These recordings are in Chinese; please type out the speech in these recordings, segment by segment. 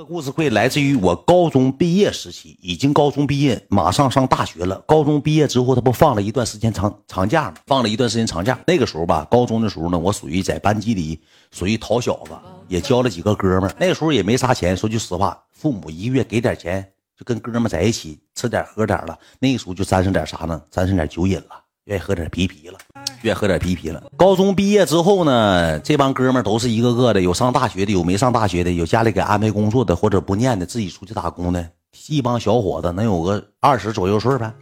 这故事会来自于我高中毕业时期，已经高中毕业，马上上大学了。高中毕业之后，他不放了一段时间长长假吗？放了一段时间长假。那个时候吧，高中的时候呢，我属于在班级里属于淘小子，也交了几个哥们儿。那时候也没啥钱，说句实话，父母一个月给点钱，就跟哥们在一起吃点喝点了。那个时候就沾上点啥呢？沾上点酒瘾了，愿意喝点啤啤了。愿意喝点啤啤了。高中毕业之后呢，这帮哥们都是一个个的，有上大学的，有没上大学的，有家里给安排工作的，或者不念的，自己出去打工的。一帮小伙子能有个二十左右岁呗，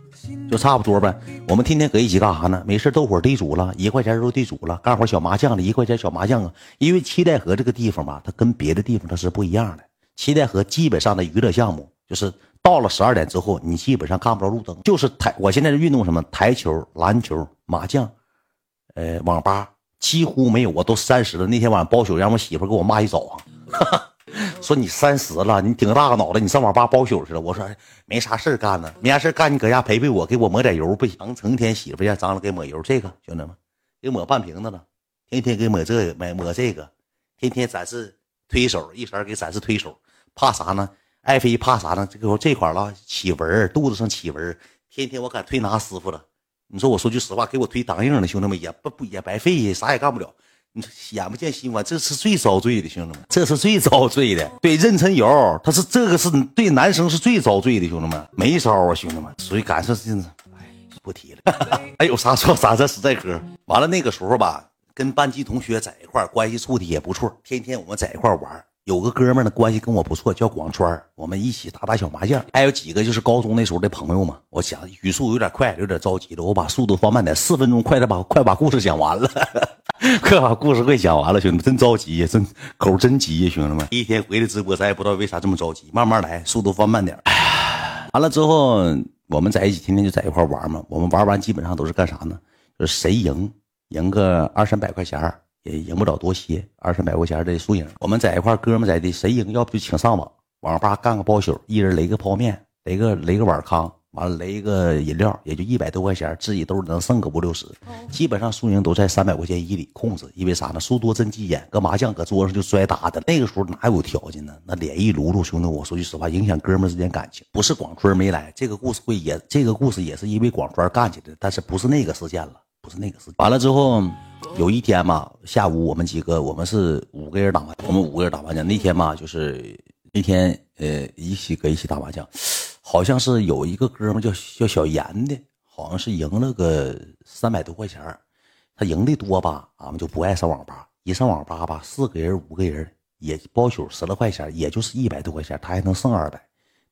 就差不多呗。我们天天搁一起干啥呢？没事斗会地主了，一块钱斗地主了，干会小麻将了，一块钱小麻将啊。因为七代河这个地方吧，它跟别的地方它是不一样的。七代河基本上的娱乐项目就是到了十二点之后，你基本上看不着路灯，就是台。我现在是运动什么？台球、篮球、麻将。呃，网吧几乎没有，我都三十了。那天晚上包宿，让我媳妇给我骂一早上，说你三十了，你顶大个脑袋，你上网吧包宿去了。我说没啥事干呢，没啥事干，你搁家陪陪我，给我抹点油不行？成天媳妇家脏了给抹油，这个兄弟们给抹半瓶子了，天天给抹这个，抹抹这个，天天展示推手，一色给展示推手，怕啥呢？爱妃怕啥呢？这个这块了起纹，肚子上起纹，天天我敢推拿师傅了。你说我说句实话，给我推当硬的兄弟们也不不也白费，啥也干不了。你说眼不见心不这是最遭罪的兄弟们，这是最遭罪的。对，妊娠油，他是这个是对男生是最遭罪的兄弟们，没招啊兄弟们。所以感受是，哎，不提了。哎，有啥说啥，这实在哥。完了那个时候吧，跟班级同学在一块关系处的也不错，天天我们在一块玩。有个哥们呢，关系跟我不错，叫广川我们一起打打小麻将。还有几个就是高中那时候的朋友嘛。我想语速有点快，有点着急了，我把速度放慢点，四分钟，快点把快把故事讲完了，快把故事快讲完了，兄弟们真着急呀，真口真急呀，兄弟们。一天回来直播，咱也不知道为啥这么着急，慢慢来，速度放慢点。完了之后，我们在一起，天天就在一块玩嘛。我们玩完基本上都是干啥呢？就是谁赢，赢个二三百块钱也赢不了多些，二三百块钱的输赢。我们在一块哥们在的，谁赢要不就请上网，网吧干个包宿，一人雷个泡面，雷个雷个碗糠，完了雷一个饮料，也就一百多块钱，自己兜里能剩个五六十。基本上输赢都在三百块钱以里控制，因为啥呢？输多真急眼，搁麻将搁桌上就摔打的。那个时候哪有条件呢？那脸一撸撸，兄弟，我说句实话，影响哥们之间感情。不是广春没来，这个故事会也，这个故事也是因为广川干起来的，但是不是那个事件了，不是那个事。完了之后。有一天嘛，下午我们几个，我们是五个人打麻，我们五个人打麻将。那天嘛，就是那天，呃，一起搁一起打麻将，好像是有一个哥们叫叫小严的，好像是赢了个三百多块钱他赢的多吧，俺们就不爱上网吧。一上网吧吧，四个人五个人也包宿十来块钱，也就是一百多块钱，他还能剩二百。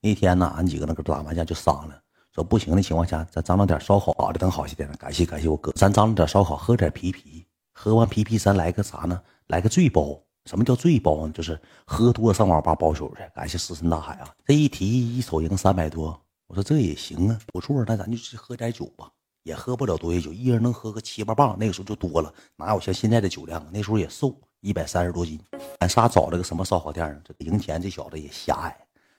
那天呢，俺几个那个打麻将就商量。说不行的情况下，咱张罗点烧烤，好的等好些点。感谢感谢我哥，咱张罗点烧烤，喝点啤啤。喝完啤啤，咱来个啥呢？来个醉包。什么叫醉包呢？就是喝多上网吧包宿去。感谢石沉大海啊！这一提一瞅赢三百多，我说这也行啊，不错。那咱就去喝点酒吧，也喝不了多些酒，一人能喝个七八磅，那个时候就多了，哪有像现在的酒量？那时候也瘦，一百三十多斤。俺仨找了个什么烧烤店呢？这个赢钱这小子也狭隘，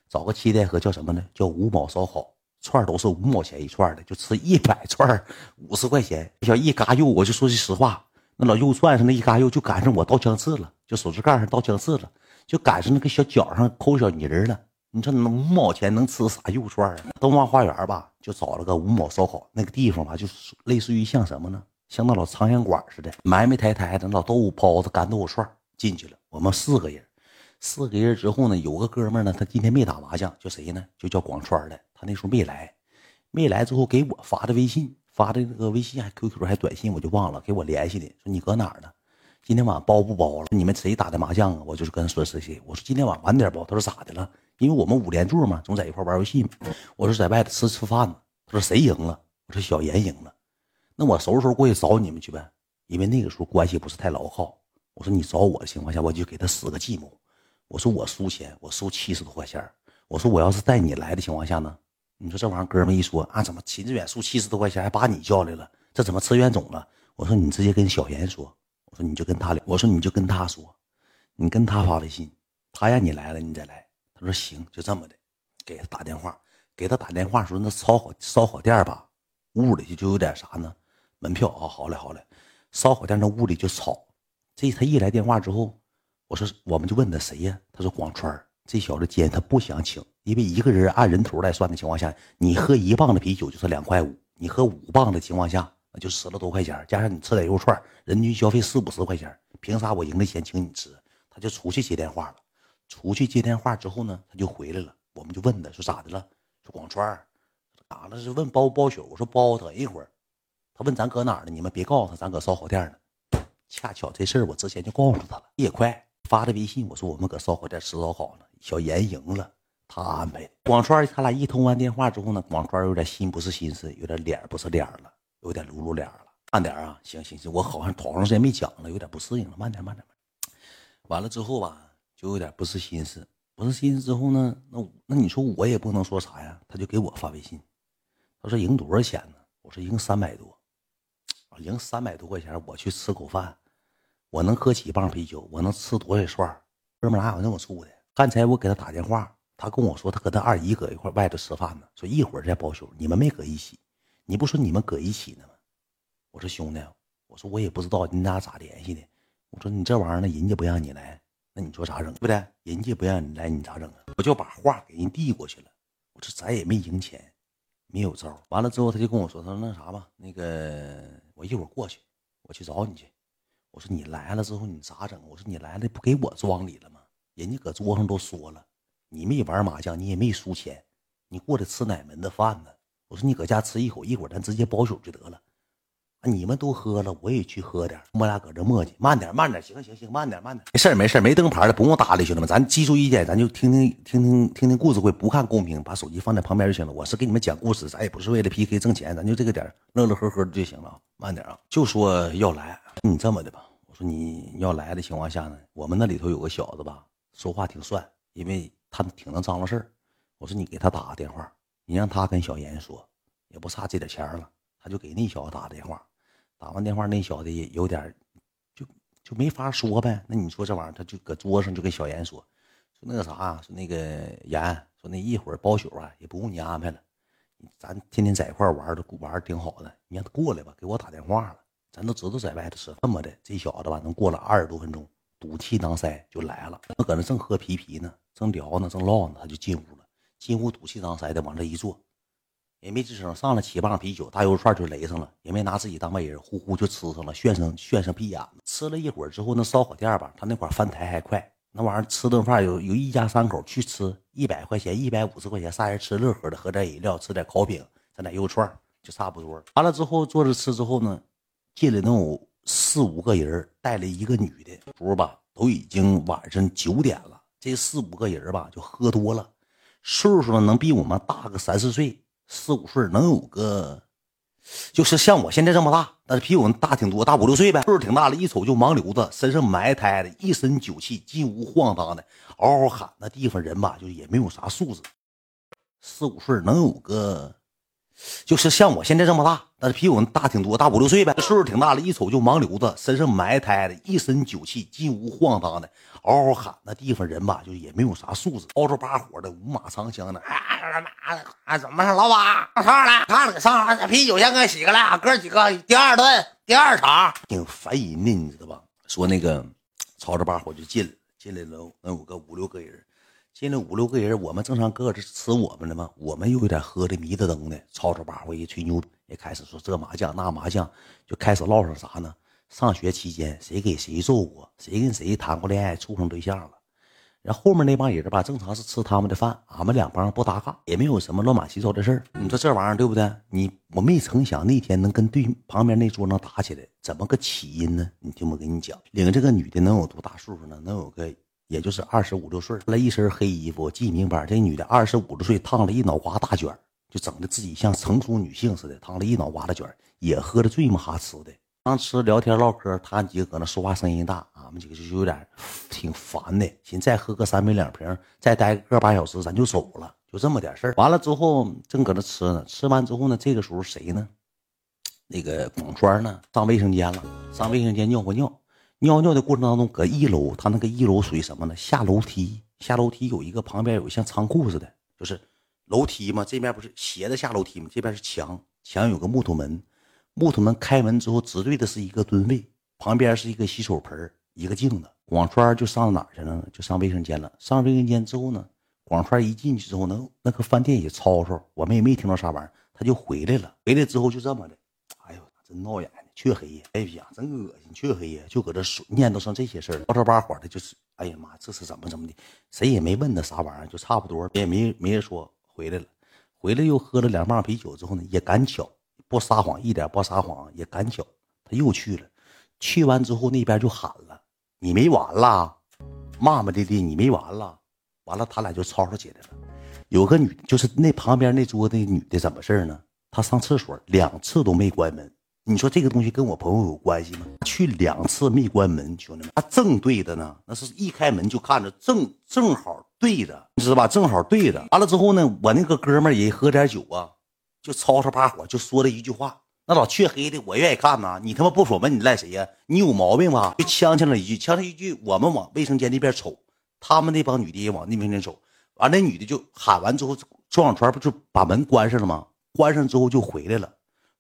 找个七代河叫什么呢？叫五毛烧烤。串都是五毛钱一串的，就吃一百串五十块钱。小一嘎肉，我就说句实话，那老肉串上那一嘎肉就赶上我刀枪刺了，就手指盖上刀枪刺了，就赶上那个小脚上抠小泥了。你说那五毛钱能吃啥肉串啊？东方花园吧，就找了个五毛烧烤那个地方吧，就是类似于像什么呢？像那老苍蝇馆似的，埋埋汰汰的老豆腐包子、干豆腐串进去了。我们四个人，四个人之后呢，有个哥们呢，他今天没打麻将，叫谁呢？就叫广川的。他那时候没来，没来之后给我发的微信，发的那个微信还 QQ 还短信，我就忘了，给我联系的，说你搁哪儿呢？今天晚上包不包了？你们谁打的麻将啊？我就是跟他说谁谁，我说今天晚上晚点包。他说咋的了？因为我们五连座嘛，总在一块玩游戏嘛。我说在外头吃吃饭呢。他说谁赢了？我说小严赢了。那我收拾收拾过去找你们去呗。因为那个时候关系不是太牢靠。我说你找我的情况下，我就给他使个计谋。我说我输钱，我输七十多块钱。我说我要是带你来的情况下呢？你说这玩意儿，哥们一说啊，怎么秦志远输七十多块钱还把你叫来了？这怎么吃冤种了？我说你直接跟小严说，我说你就跟他聊，我说你就跟他说，你跟他发微信，他让你来了你再来。他说行，就这么的，给他打电话，给他打电话说那烧烤烧烤店吧，屋里就有点啥呢？门票啊，好嘞好嘞，烧烤店那屋里就吵。这他一来电话之后，我说我们就问他谁呀？他说广川这小子今天他不想请，因为一个人按人头来算的情况下，你喝一磅的啤酒就是两块五，你喝五磅的情况下那就十来多块钱，加上你吃点肉串，人均消费四五十块钱，凭啥我赢的钱请你吃？他就出去接电话了，出去接电话之后呢，他就回来了，我们就问他说咋的了？说广川咋了？是问包不包宿？我说包，等一会儿。他问咱搁哪儿呢？你们别告诉他，咱搁烧烤店呢。恰巧这事儿我之前就告诉他了，也快发的微信，我说我们搁烧烤店吃烧烤呢。小严赢了，他安排的。广川他俩一通完电话之后呢，广川有点心不是心思，有点脸不是脸了，有点露露脸了。慢点啊，行行行，我好像好长时间没讲了，有点不适应了，慢点慢点慢。完了之后吧，就有点不是心思，不是心思之后呢，那那你说我也不能说啥呀？他就给我发微信，他说赢多少钱呢？我说赢三百多。赢三百多块钱，我去吃口饭，我能喝几磅啤酒？我能吃多少串？哥们哪有那么处的？刚才我给他打电话，他跟我说他和他二姨搁一块外头吃饭呢，说一会儿再包宿。你们没搁一起？你不说你们搁一起呢吗？我说兄弟，我说我也不知道你俩咋联系的。我说你这玩意儿呢，人家不让你来，那你说咋整？对不对？人家不让你来，你咋整啊？我就把话给人递过去了。我说咱也没赢钱。没有招，完了之后他就跟我说：“他说那啥吧，那个我一会儿过去，我去找你去。”我说：“你来了之后你咋整？”我说：“你来了不给我装里了吗？人家搁桌上都说了，你没玩麻将，你也没输钱，你过来吃哪门子饭呢？”我说：“你搁家吃一口，一会儿咱直接包宿就得了。”你们都喝了，我也去喝点。我俩搁这磨叽，慢点，慢点，行行行，慢点，慢点，没事没事没灯牌的不用搭理，兄弟们，咱记住一点，咱就听听听听听听故事会，不看公屏，把手机放在旁边就行了。我是给你们讲故事，咱也不是为了 PK 挣钱，咱就这个点乐乐呵呵的就行了。慢点啊，就说要来，你这么的吧，我说你要来的情况下呢，我们那里头有个小子吧，说话挺帅，因为他挺能张罗事儿。我说你给他打个电话，你让他跟小严说，也不差这点钱了，他就给那小子打电话。打完电话，那小子也有点，就就没法说呗。那你说这玩意儿，他就搁桌上就跟小严说，说那个啥，说那个严，说那一会儿包宿啊，也不用你安排了，咱天天在一块玩的玩的挺好的，你让他过来吧，给我打电话了。咱都知道在外头吃这么的，这小子吧，能过了二十多分钟，赌气囊塞就来了。我搁那正喝啤啤呢，正聊呢，正唠呢，他就进屋了。进屋赌气囊塞的往这一坐。也没吱声，上了七磅啤酒，大肉串就雷上了，也没拿自己当外人，呼呼就吃上了，炫上炫上屁眼子。吃了一会儿之后，那烧烤店吧，他那块翻台还快，那玩意儿吃顿饭有有一家三口去吃，一百块钱、一百五十块钱，仨人吃乐呵的，喝点饮料，吃点烤饼，整点肉串，就差不多。完了之后坐着吃之后呢，进来能有四五个人，带了一个女的，时候吧，都已经晚上九点了。这四五个人吧，就喝多了，岁数呢能比我们大个三四岁。四五岁能有个，就是像我现在这么大，但是比我们大挺多，大五六岁呗，岁数挺大了。一瞅就盲流子，身上埋汰的，一身酒气，进屋晃荡的，嗷嗷喊。那地方人吧，就也没有啥素质。四五岁能有个。就是像我现在这么大，但是比我大挺多，大五六岁呗，岁数挺大了，一瞅就盲流子，身上埋汰的，一身酒气，进屋晃荡的，嗷嗷喊。那地方人吧，就也没有啥素质，嗷着把火的，五马长枪的。啊，妈的，啊怎么了，老板？上来，看给上来，啤酒先给洗个来，哥几个第二顿，第二场，挺烦人的，你知道吧？说那个，吵着把火就进来，进来了能有个五六个人。进来五六个人，我们正常搁这吃我们的嘛，我们又有点喝的迷得瞪的，吵吵把火一吹牛，也开始说这麻将那麻将，就开始唠上啥呢？上学期间谁给谁揍过，谁跟谁谈过恋爱，处上对象了。然后后面那帮人吧，正常是吃他们的饭，俺们两帮不搭嘎，也没有什么乱码七糟的事儿。你说这玩意儿对不对？你我没成想那天能跟对旁边那桌能打起来，怎么个起因呢？你听我跟你讲，领这个女的能有多大岁数呢？能有个。也就是二十五六岁，穿了一身黑衣服，记明白。这女的二十五六岁，烫了一脑瓜大卷就整的自己像成熟女性似的，烫了一脑瓜的卷也喝的醉嘛哈吃的。当时聊天唠嗑，他几个搁那说话声音大，俺们几个就有点挺烦的。寻再喝个三杯两瓶，再待个个把小时，咱就走了，就这么点事儿。完了之后，正搁那吃呢，吃完之后呢，这个时候谁呢？那个广川呢？上卫生间了，上卫生间尿过尿。尿尿的过程当中，搁一楼，他那个一楼属于什么呢？下楼梯，下楼梯有一个旁边有像仓库似的，就是楼梯嘛。这边不是斜着下楼梯嘛？这边是墙，墙有个木头门，木头门开门之后，直对的是一个蹲位，旁边是一个洗手盆一个镜子。广川就上哪儿去了呢？就上卫生间了。上卫生间之后呢，广川一进去之后，那那个饭店也吵吵，我们也没听到啥玩意儿，他就回来了。回来之后就这么的，哎呦，真闹眼，黢黑呀！哎呀，真恶心，黢黑呀！就搁这说念叨上这些事儿，吵吵巴火的，就是，哎呀妈，这是怎么怎么的？谁也没问他啥玩意儿，就差不多，也没没人说回来了。回来又喝了两棒啤酒之后呢，也赶巧，不撒谎，一点不撒谎，也赶巧，他又去了。去完之后，那边就喊了。你没完了，骂骂咧咧，你没完了，完了，他俩就吵吵起来了。有个女，就是那旁边那桌的女的，怎么事儿呢？她上厕所两次都没关门。你说这个东西跟我朋友有关系吗？去两次没关门，兄弟们，他正对着呢，那是一开门就看着正正好对着，你知道吧？正好对着。完了之后呢，我那个哥们也喝点酒啊，就吵吵把火，就说了一句话。那老黢黑的，我愿意看呐！你他妈不锁门，你赖谁呀？你有毛病吧？就呛呛了一句，呛呛一句。我们往卫生间那边瞅，他们那帮女的也往那边瞅。完，那女的就喊完之后，周小川不就把门关上了吗？关上之后就回来了。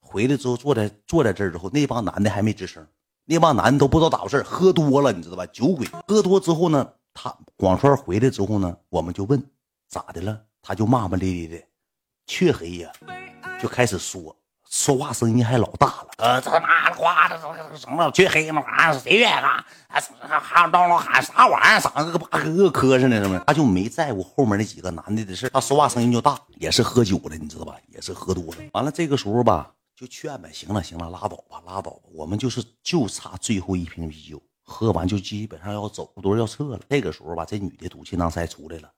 回来之后坐在坐在这儿之后，那帮男的还没吱声。那帮男的都不知道咋回事，喝多了，你知道吧？酒鬼喝多之后呢，他广川回来之后呢，我们就问咋的了，他就骂骂咧咧的，黢黑呀，就开始说。说话声音还老大了，呃，这他妈的哗，这这什么黢黑那玩意儿，谁愿意干？还喊叨叨喊啥玩意儿？嗓子跟八哥磕碜呢，是不是？他就没在乎后面那几个男的的事他说话声音就大，也是喝酒了，你知道吧？也是喝多了。完了，这个时候吧，就劝呗，行了行了，拉倒吧，拉倒吧，我们就是就差最后一瓶啤酒，喝完就基本上要走，都要撤了。这个时候吧，这女的赌气囊塞出来了。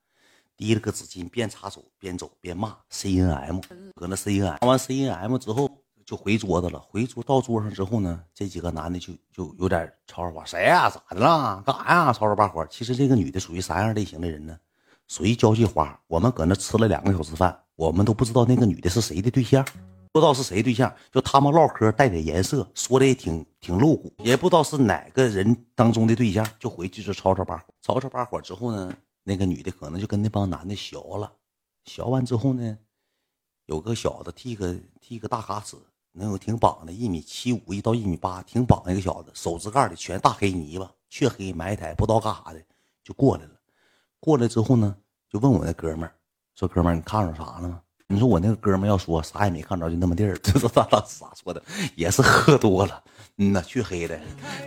提了个纸巾，边擦手边走边骂 C N M，搁那 C N M，完 C N M 之后就回桌子了。回桌到桌上之后呢，这几个男的就就有点吵吵话，谁呀？咋的了？干啥呀？吵吵把火。其实这个女的属于啥样类型的人呢？属于交际花。我们搁那吃了两个小时饭，我们都不知道那个女的是谁的对象，不知道是谁对象。就他们唠嗑带点颜色，说的也挺挺露骨，也不知道是哪个人当中的对象。就回去就吵吵把火，吵吵把火之后呢？那个女的可能就跟那帮男的学了，学完之后呢，有个小子剃个剃个大卡尺，能有挺绑的，一米七五一到一米八，挺绑一个小子，手指盖里全大黑泥巴，黢黑埋汰，不知道干啥的，就过来了。过来之后呢，就问我那哥们儿说：“哥们儿，你看着啥了吗？”你说我那个哥们要说啥也没看着，就那么地儿，这是他当时咋说的？也是喝多了，嗯呐，黢黑的，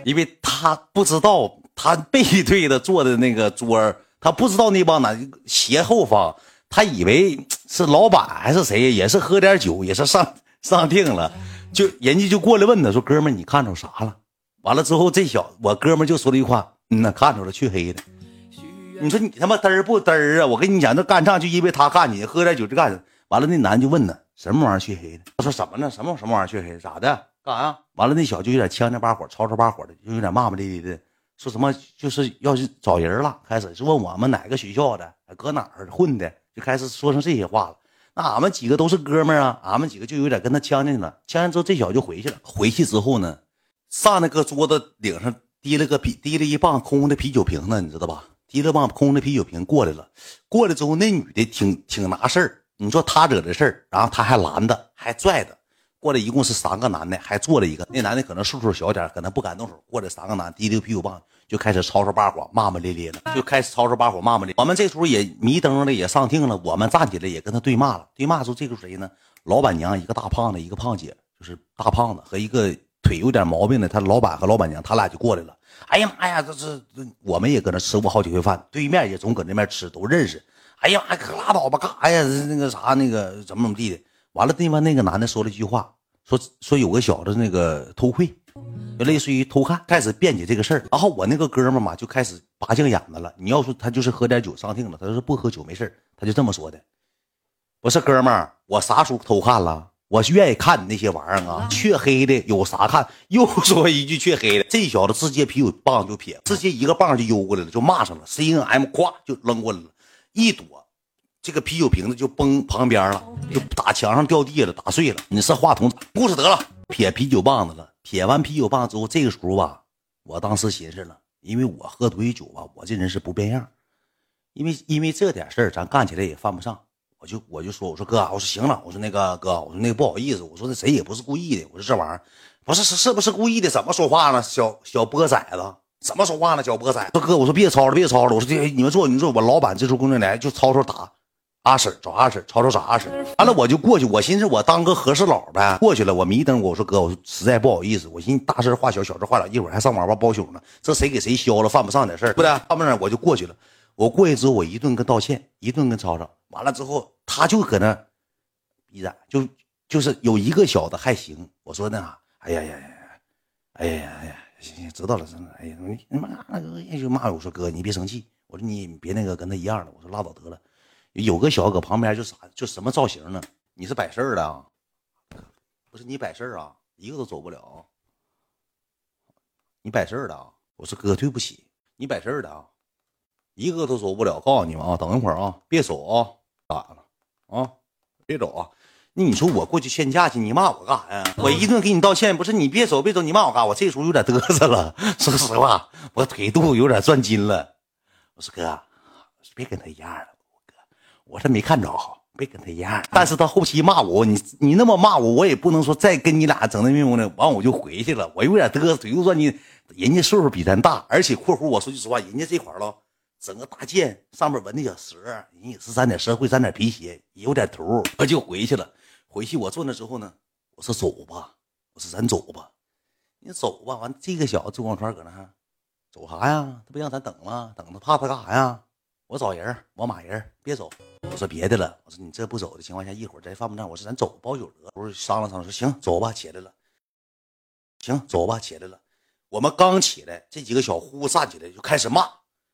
因为他不知道他背对着坐的那个桌儿。他不知道那帮男斜后方，他以为是老板还是谁，也是喝点酒，也是上上定了，就人家就过来问他说：“哥们，你看着啥了？”完了之后，这小我哥们就说了一句话：“嗯呐，看着了，黢黑的。”你说你他妈嘚儿不嘚儿啊？我跟你讲，这干仗就因为他干你，喝点酒就干。完了，那男就问他什么玩意儿黢黑的？他说什么呢？什么什么玩意儿黢黑？咋的？干啥呀？完了，那小就有点呛呛巴火，吵吵巴火的，就有点骂骂咧咧的。说什么就是要去找人了，开始是问我们哪个学校的，搁哪儿混的，就开始说成这些话了。那俺们几个都是哥们儿啊，俺们几个就有点跟他呛呛了。呛呛之后，这小子就回去了。回去之后呢，上那个桌子顶上提了个啤，提了一棒空的啤酒瓶子，你知道吧？提了棒空的啤酒瓶过来了。过来之后，那女的挺挺拿事儿。你说他惹的事儿，然后他还拦的，还拽的。过来一共是三个男的，还坐了一个。那男的可能岁数小点，可能不敢动手。过来三个男，提溜啤酒棒就开始吵吵把火，骂骂咧咧的，就开始吵吵把火，骂骂咧。我们这时候也迷瞪了，也上听了。我们站起来也跟他对骂了。对骂说这个谁呢？老板娘一个大胖子，一个胖姐，就是大胖子和一个腿有点毛病的。他老板和老板娘他俩就过来了。哎呀妈呀，这是我们也搁那吃过好几回饭，对面也总搁那边吃，都认识。哎呀妈，可拉倒吧，干啥呀？那个啥，那个怎么怎么地的。完了，对方那个男的说了一句话，说说有个小子那个偷窥，就类似于偷看，开始辩解这个事儿。然后我那个哥们嘛就开始拔净眼子了。你要说他就是喝点酒上听了，他说不喝酒没事他就这么说的。不是哥们儿，我啥时候偷看了？我愿意看你那些玩意儿啊，黢黑的有啥看？又说一句黢黑的，这小子直接啤酒棒就撇，直接一个棒就悠过来了，就骂上了。C N M，咵就扔过来了，一躲。这个啤酒瓶子就崩旁边了，就打墙上掉地了，打碎了。你是话筒故事得了，撇啤酒棒子了。撇完啤酒棒之后，这个时候吧，我当时寻思了，因为我喝多酒吧，我这人是不变样。因为因为这点事儿，咱干起来也犯不上。我就我就说，我说哥，我说行了，我说那个哥，我说那个不好意思，我说那谁也不是故意的。我说这玩意儿不是是是不是故意的？怎么说话呢？小小波崽子，怎么说话呢？脚脖仔说哥，我说别吵了，别吵了。我说这你们坐，你坐我老板这时候工作人员就吵吵打阿婶，找阿婶，吵吵找阿婶。完了我就过去，我寻思我当个和事佬呗，过去了。我迷瞪我，我说哥，我说实在不好意思，我寻思大事化小，小事化了，一会儿还上网吧包宿呢，这谁给谁削了，犯不上点事儿，不对？犯不上，我就过去了。我过去之后，我一顿跟道歉，一顿跟吵吵。完了之后，他就搁那逼着，就就是有一个小子还行。我说那啥，哎呀呀呀，哎呀呀呀。行行，知道了，知道了。哎呀，你妈那个就骂我，说哥，你别生气。我说你别那个跟他一样的。我说拉倒得了。有个小搁旁边就啥，就什么造型呢？你是摆事儿的？不是你摆事儿啊？一个都走不了。你摆事儿的？我说哥，对不起，你摆事儿的啊？一个都走不了。告诉你们啊，等一会儿啊，别走啊，咋了？啊，别走啊。那你说我过去劝架去，你骂我干啥呀？我一顿给你道歉，不是你别走别走，你骂我干啥？我这时候有点嘚瑟了。说实话，我腿肚有点转筋了。我说哥，别跟他一样了，哥，我是没看着，别跟他一样。但是他后期骂我，你你那么骂我，我也不能说再跟你俩整那命呢。完我就回去了，我有点嘚瑟，腿肚转筋。人家岁数比咱大，而且括弧我说句实话，人家这块了，整个大剑上面纹的小蛇，人也是沾点社会，沾点皮鞋，有点头，我就回去了。回去我坐那之后呢，我说走吧，我说咱走吧，你走吧。完这个小子周光川搁那，走啥呀？他不让咱等吗？等他怕他干啥呀？我找人，我马人，别走。我说别的了，我说你这不走的情况下，一会儿再犯不上。我说咱走包宿得。我说商量商量，说行，走吧，起来了。行，走吧，起来了。我们刚起来，这几个小呼站起来就开始骂，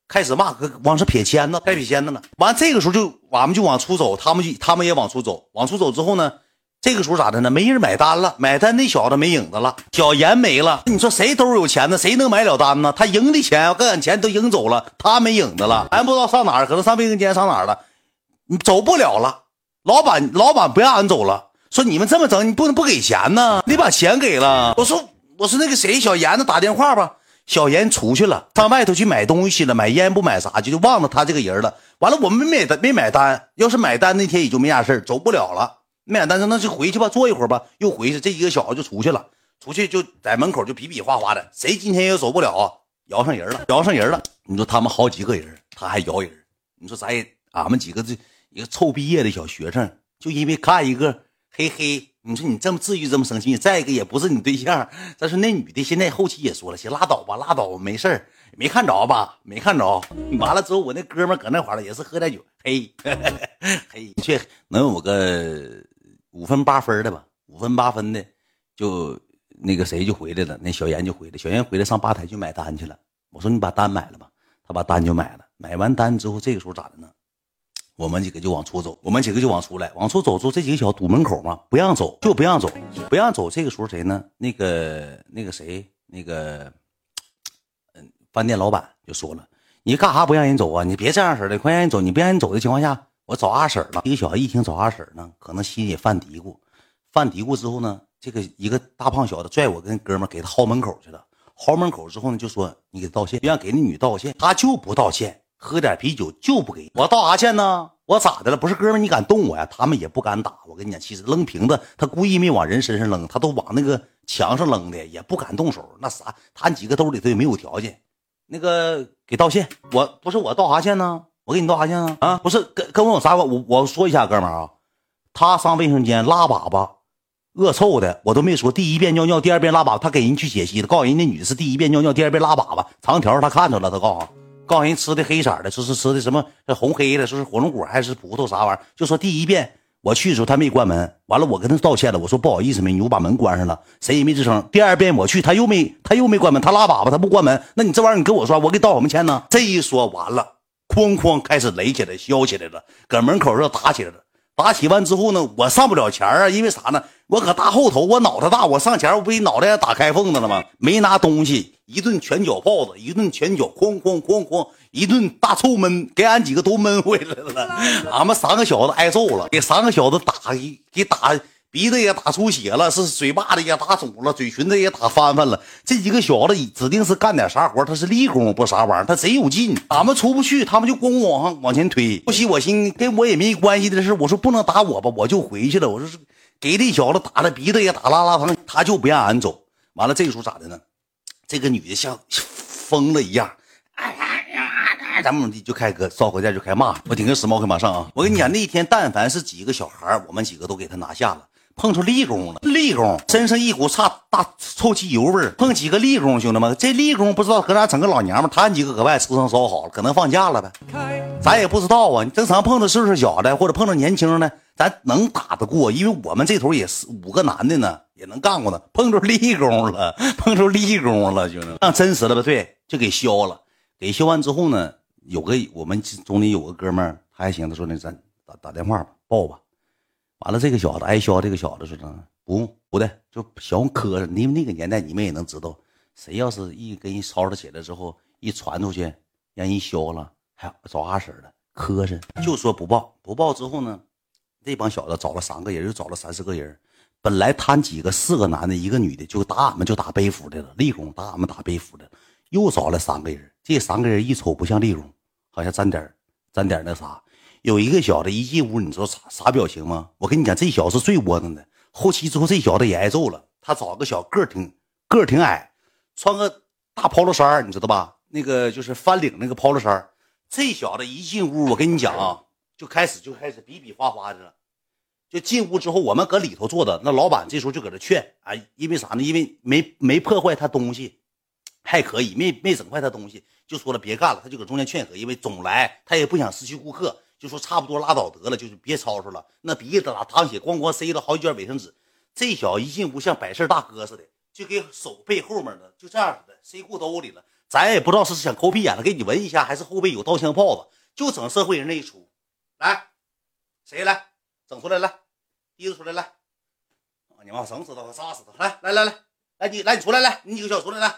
开始骂，搁往上撇签子，该撇签子了。完这个时候就俺们就往出走，他们就他们也往出走，往出走之后呢。这个时候咋的呢？没人买单了，买单那小子没影子了，小严没了。你说谁兜有钱呢？谁能买了单呢？他赢的钱，各俺钱都赢走了，他没影子了。俺不知道上哪儿，可能上卫生间上哪儿了，走不了了。老板，老板不让俺走了，说你们这么整，你不能不给钱呢？你把钱给了。我说，我说那个谁，小严子打电话吧。小严出去了，上外头去买东西了，买烟不买啥，就就忘了他这个人了。完了，我们没买单，没买单。要是买单那天也就没啥事走不了了。没单说那就回去吧，坐一会儿吧，又回去。这几个小子就出去了，出去就在门口就比比划划的，谁今天也走不了，摇上人了，摇上人了。你说他们好几个人，他还摇人。你说咱也，俺们几个这一个臭毕业的小学生，就因为看一个嘿嘿，你说你这么至于这么生气？再一个也不是你对象。再说那女的现在后期也说了，行拉倒吧，拉倒，没事，没看着吧？没看着。完了之后，我那哥们搁那块了，也是喝点酒，嘿，嘿，却能有个。五分八分的吧，五分八分的，就那个谁就回来了，那小严就回来，小严回来上吧台去买单去了。我说你把单买了吧，他把单就买了。买完单之后，这个时候咋的呢？我们几个就往出走，我们几个就往出来，往出走之后，这几个小堵门口嘛，不让走，就不让走，不让走。这个时候谁呢？那个那个谁，那个嗯，饭店老板就说了：“你干啥不让人走啊？你别这样式的，快让人走！你不让人走的情况下。”我找阿婶了，一个小孩一听找阿婶呢，可能心里犯嘀咕，犯嘀咕之后呢，这个一个大胖小子拽我跟哥们给他薅门口去了，薅门口之后呢，就说你给道歉，让给那女道歉，他就不道歉，喝点啤酒就不给我道啥歉呢？我咋的了？不是哥们，你敢动我呀？他们也不敢打。我跟你讲，其实扔瓶子，他故意没往人身上扔，他都往那个墙上扔的，也不敢动手。那啥，他几个兜里头也没有条件，那个给道歉，我不是我道啥歉呢？我给你道啥歉啊？啊，不是跟跟我有啥关？我我说一下，哥们儿啊，他上卫生间拉粑粑，恶臭的，我都没说。第一遍尿尿，第二遍拉粑粑，他给人去解析的，告诉人那女的是第一遍尿尿，第二遍拉粑粑，长条他看着了，他告诉，告诉人吃的黑色的，说是吃的什么红黑的，说是火龙果还是葡萄啥玩意儿？就说第一遍我去的时候他没关门，完了我跟他道歉了，我说不好意思美女，我把门关上了，谁也没吱声。第二遍我去他又没他又没关门，他拉粑粑他不关门，那你这玩意儿你跟我说，我给道什么歉呢？这一说完了。哐哐开始擂起来，削起来了，搁门口这打起来了。打起完之后呢，我上不了前啊，因为啥呢？我搁大后头，我脑袋大，我上前我不脑袋打开缝子了吗？没拿东西，一顿拳脚炮子，一顿拳脚哐哐哐哐，一顿大臭闷，给俺几个都闷回来了。俺们三个小子挨揍了，给三个小子打给打。鼻子也打出血了，是嘴巴子也打肿了，嘴唇子也打翻翻了。这几个小子指定是干点啥活，他是立功不啥玩意儿，他贼有劲。俺们出不去，他们就咣咣往上往前推。不惜我心跟我也没关系的事，我说不能打我吧，我就回去了。我说是给这小子打的鼻子也打拉拉疼，他就不让俺走。完了，这时候咋的呢？这个女的像疯了一样。哎呀，咱们就开个烧烤店就开骂，我顶个时髦，可马上啊！我跟你讲，那天但凡是几个小孩我们几个都给他拿下了。碰出立功了，立功身上一股差大臭汽油味儿。碰几个立功，兄弟们，这立功不知道搁哪整个老娘们，他几个搁外吃上烧好了，可能放假了呗，咱也不知道啊。你正常碰到岁数小的，或者碰到年轻的，咱能打得过，因为我们这头也是五个男的呢，也能干过呢。碰着立功了，碰着立功了，兄弟，让真实了吧？对，就给削了。给削完之后呢，有个我们总里有个哥们儿，他还行，他说那咱打打电话吧，报吧。完了，这个小子挨削，这个小子说：“不用，不的，就小磕碜。因为那个年代，你们也能知道，谁要是一跟人吵吵起来之后，一传出去，让人削了，还找阿婶的磕碜，就说不报。不报之后呢，这帮小子找了三个人，又找了三四个人。本来摊几个，四个男的，一个女的，就打俺们就打背服的了，立功打俺们打背服的。又找了三个人，这三个人一瞅不像立功，好像沾点沾点那啥。”有一个小子一进屋，你知道啥啥表情吗？我跟你讲，这小子是最窝囊的。后期之后，这小子也挨揍了。他找个小个挺个挺矮，穿个大 polo 衫你知道吧？那个就是翻领那个 polo 衫这小子一进屋，我跟你讲啊，就开始就开始比比划划的了。就进屋之后，我们搁里头坐的，那老板这时候就搁这劝啊，因为啥呢？因为没没破坏他东西，还可以，没没整坏他东西，就说了别干了。他就搁中间劝和，因为总来，他也不想失去顾客。就说差不多拉倒得了，就是别吵吵了。那鼻子打淌血，咣咣塞了好几卷卫生纸。这小子一进屋像摆事大哥似的，就给手背后面的就这样似的塞裤兜里了。咱也不知道是想抠屁眼了给你闻一下，还是后背有刀枪炮子，就整社会人那一出。来，谁来？整出来来，提子出来来。你妈整死他，我杀死他！来来来来，来你来你出来来，你几个小出来来。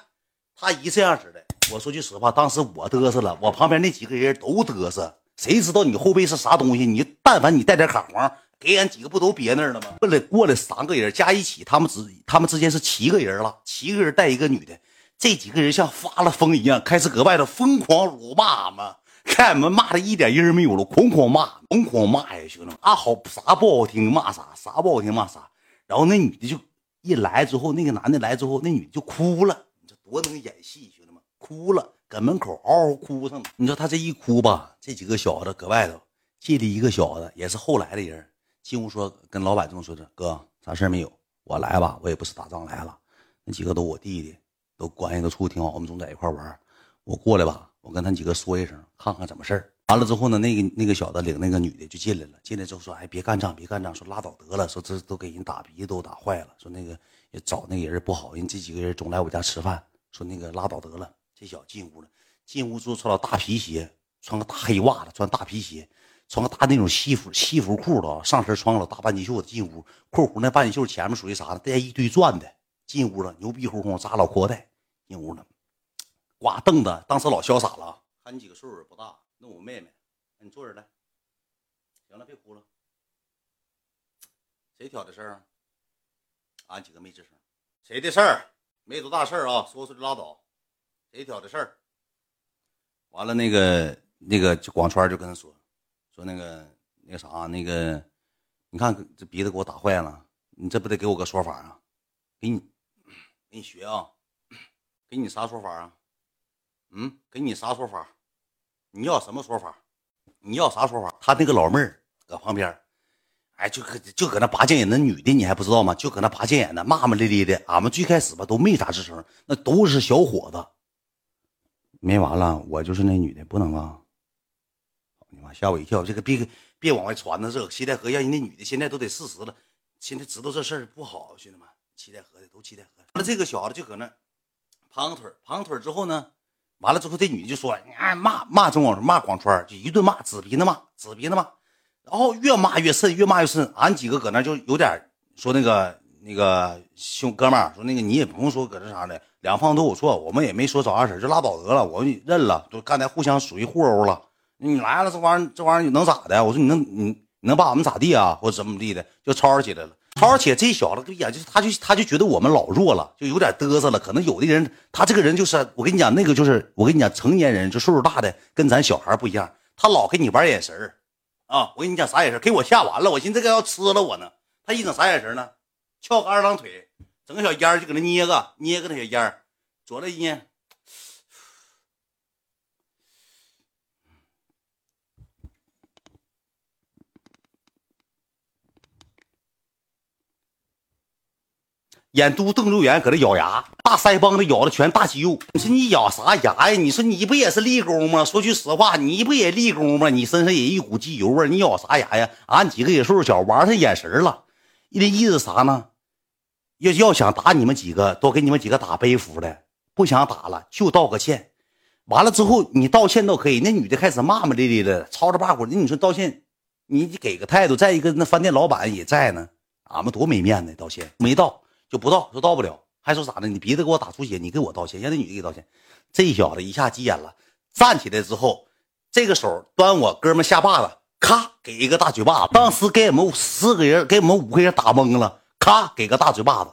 他一这样式的，我说句实话，当时我嘚瑟了，我旁边那几个人都嘚瑟。谁知道你后背是啥东西？你但凡你带点卡簧，给俺几个不都憋那儿了吗？过来过来三个人加一起，他们之他们之间是七个人了，七个人带一个女的。这几个人像发了疯一样，开始搁外头疯狂辱骂俺们，看俺们骂的一点音儿没有了，哐哐骂，哐哐骂呀，兄弟们啊，好啥不好听骂啥，啥不好听骂啥。然后那女的就一来之后，那个男的来之后，那女的就哭了。你这多能演戏，兄弟们，哭了。搁门口嗷嗷哭上了，你说他这一哭吧，这几个小子搁外头进来一个小子，也是后来的人，进屋说跟老板这么说的：“哥，啥事没有？我来吧，我也不是打仗来了。那几个都我弟弟，都关系都处挺好，我们总在一块玩。我过来吧，我跟他几个说一声，看看怎么事完了之后呢，那个那个小子领那个女的就进来了，进来之后说：“哎，别干仗，别干仗，说拉倒得了，说这都给人打鼻子都打坏了，说那个也找那个人不好，人这几个人总来我家吃饭，说那个拉倒得了。”这小子进屋了，进屋之后穿了大皮鞋，穿个大黑袜子，穿大皮鞋，穿个大那种西服西服裤子，上身穿个老大半截袖子进屋，括弧那半截袖前面属于啥呢？带一堆钻的。进屋了，牛逼哄哄，扎老阔带，进屋了，刮凳子，当时老潇洒了。看你几个岁数不大，那我妹妹，你坐着来。行了，别哭了。谁挑的事儿啊？俺几个没吱声。谁的事儿？没多大事儿啊，说说就拉倒。谁挑的事儿？完了，那个那个广川就跟他说，说那个那个啥，那个你看这鼻子给我打坏了，你这不得给我个说法啊？给你给你学啊？给你啥说法啊？嗯，给你啥说法？你要什么说法？你要啥说法？他那个老妹儿搁旁边，哎，就搁就搁那拔剑眼，那女的你还不知道吗？就搁那拔剑眼呢，骂骂咧咧的。俺们最开始吧都没啥吱声，那都是小伙子。没完了，我就是那女的，不能啊！你妈吓我一跳，这个别别往外传呢，这个七台河让人那女的现在都得四十了，现在知道这事儿不好，兄弟们，七台河的都七台河。完了，这个小子就搁那胖腿胖腿之后呢，完了之后这女的就说，你哎骂骂中广骂广川，就一顿骂，指鼻子骂，指鼻子骂，然后越骂越甚，越骂越甚。俺几个搁那就有点说那个那个兄哥们儿说那个你也不用说搁这啥的。两方都有错，我们也没说找二婶，就拉倒得了，我们认了。都刚才互相属于互殴了，你来了这玩意儿，这玩意儿能咋的？我说你能你能把我们咋地啊？或者怎么地的？就吵吵起来了。吵吵起来，这小子对呀，就他就他就觉得我们老弱了，就有点嘚瑟了。可能有的人，他这个人就是，我跟你讲，那个就是我跟你讲，成年人就岁数大的跟咱小孩不一样，他老跟你玩眼神啊。我跟你讲啥眼神？给我吓完了，我寻思这个要吃了我呢。他一整啥眼神呢？翘个二郎腿，整个小烟就搁那捏个捏个那小烟左了一捏，眼嘟瞪溜圆，搁那咬牙，大腮帮子咬的全大肌肉。你说你咬啥牙呀？你说你不也是立功吗？说句实话，你不也立功吗？你身上也一股机油味你咬啥牙呀？俺、几个野兽小玩上眼神了。那意思啥呢？要要想打你们几个，都给你们几个打背服的；不想打了，就道个歉。完了之后，你道歉都可以。那女的开始骂骂咧咧的，吵吵把火。那你说道歉，你给个态度。再一个，那饭店老板也在呢，俺们多没面子。道歉没道就不道，说道不了，还说咋的？你鼻子给我打出血，你给我道歉，让那女的给道歉。这小子一下急眼了，站起来之后，这个手端我哥们下巴子，咔给一个大嘴巴子。当时给我们四个人，给我们五个人打懵了，咔给个大嘴巴子。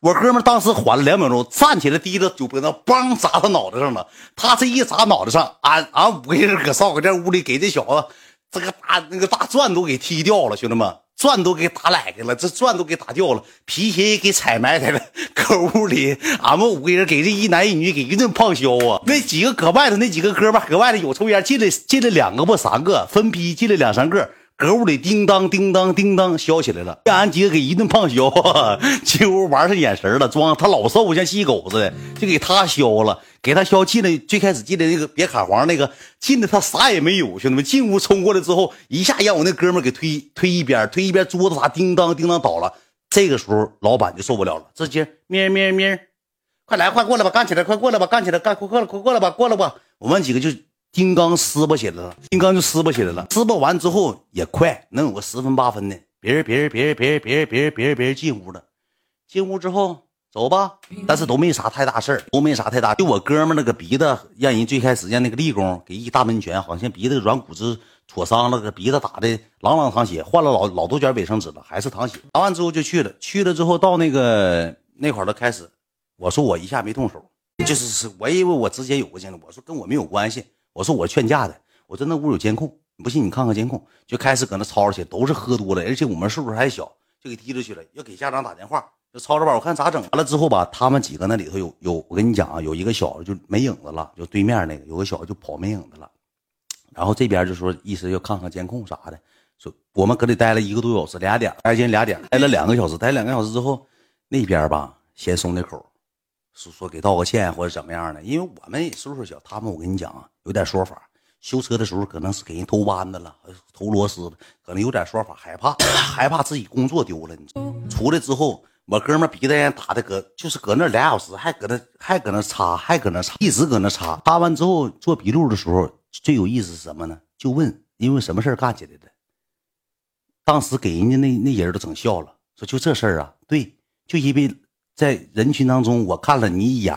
我哥们当时缓了两秒钟，站起来低着酒瓶子，梆砸他脑袋上了。他这一砸脑袋上，俺俺五个人搁烧烤店屋里给这小子这个大那个大钻都给踢掉了，兄弟们，钻都给打来开了，这钻都给打掉了，皮鞋也给踩埋汰了。搁屋里，俺们五个人给这一男一女给一顿胖削啊！那几个搁外头，那几个哥们搁外头有抽烟，进来进来两个不三个，分批进来两三个。搁屋里叮当叮当叮当削起来了，让俺几个给一顿胖削，进屋玩上眼神了，装他老瘦像细狗似的，就给他削了，给他削进来。最开始进来那个别卡黄那个进来，他啥也没有。兄弟们进屋冲过来之后，一下让我那哥们给推推一边，推一边桌子啥叮当叮当倒了。这个时候老板就受不了了，直接咩咩咩，快来快过来吧，干起来，快过来吧，干起来，干快过来，快过来吧，过来吧。我们几个就。金刚撕巴起来了，金刚就撕巴起来了。撕巴完之后也快，能有个十分八分的。别人别人别人别人别人别人别人别人进屋了，进屋之后走吧，但是都没啥太大事儿，都没啥太大。就我哥们那个鼻子，让人最开始让那个立功给一大闷拳，好像鼻子软骨子挫伤了，个鼻子打的朗朗淌血，换了老老多卷卫生纸了，还是淌血。打完之后就去了，去了之后到那个那块儿都开始，我说我一下没动手，就是是我以为我之前有过经历，我说跟我没有关系。我说我劝架的，我说那屋有监控，不信你看看监控，就开始搁那吵吵去，都是喝多了，而且我们岁数还小，就给提出去了，要给家长打电话，就吵吵吧，我看咋整。完了之后吧，他们几个那里头有有，我跟你讲啊，有一个小子就没影子了，就对面那个有个小子就跑没影子了，然后这边就说意思要看看监控啥的，说我们搁里待了一个多小时，俩点，挨近俩点，待了两个小时，待两个小时之后，那边吧先松的口。说说给道个歉或者怎么样的？因为我们也岁数小，他们我跟你讲啊，有点说法。修车的时候可能是给人偷扳子了，偷螺丝可能有点说法，害怕 害怕自己工作丢了。你出来之后，我哥们鼻子眼打的搁就是搁那俩小时，还搁那还搁那擦，还搁那擦，一直搁那擦。擦完之后做笔录的时候，最有意思是什么呢？就问因为什么事干起来的。当时给人家那那人都整笑了，说就这事儿啊，对，就因为。在人群当中，我看了你一眼，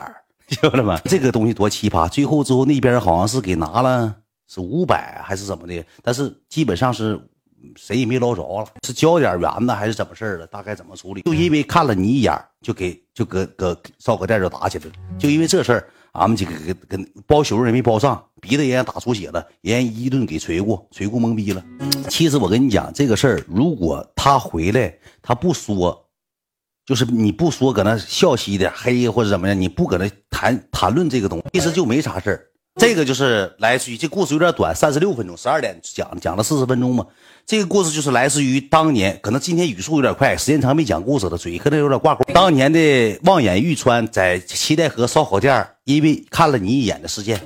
兄弟们，这个东西多奇葩！最后之后那边好像是给拿了是五百还是怎么的，但是基本上是谁也没捞着了，是交点圆子还是怎么事儿了？大概怎么处理？就因为看了你一眼，就给就搁搁烧烤店就打起来了。就因为这事儿，俺们几个跟跟包宿也没包上，鼻子也打出血了，人一顿给捶过，捶过懵逼了。其实我跟你讲这个事儿，如果他回来他不说。就是你不说搁那笑嘻的黑或者怎么样，你不搁那谈谈论这个东西，其实就没啥事儿。这个就是来自于这故事有点短，三十六分钟，十二点讲讲了四十分钟嘛。这个故事就是来自于当年，可能今天语速有点快，时间长没讲故事了，嘴可能有点挂钩。当年的望眼欲穿在七代河烧烤店，因为看了你一眼的事件。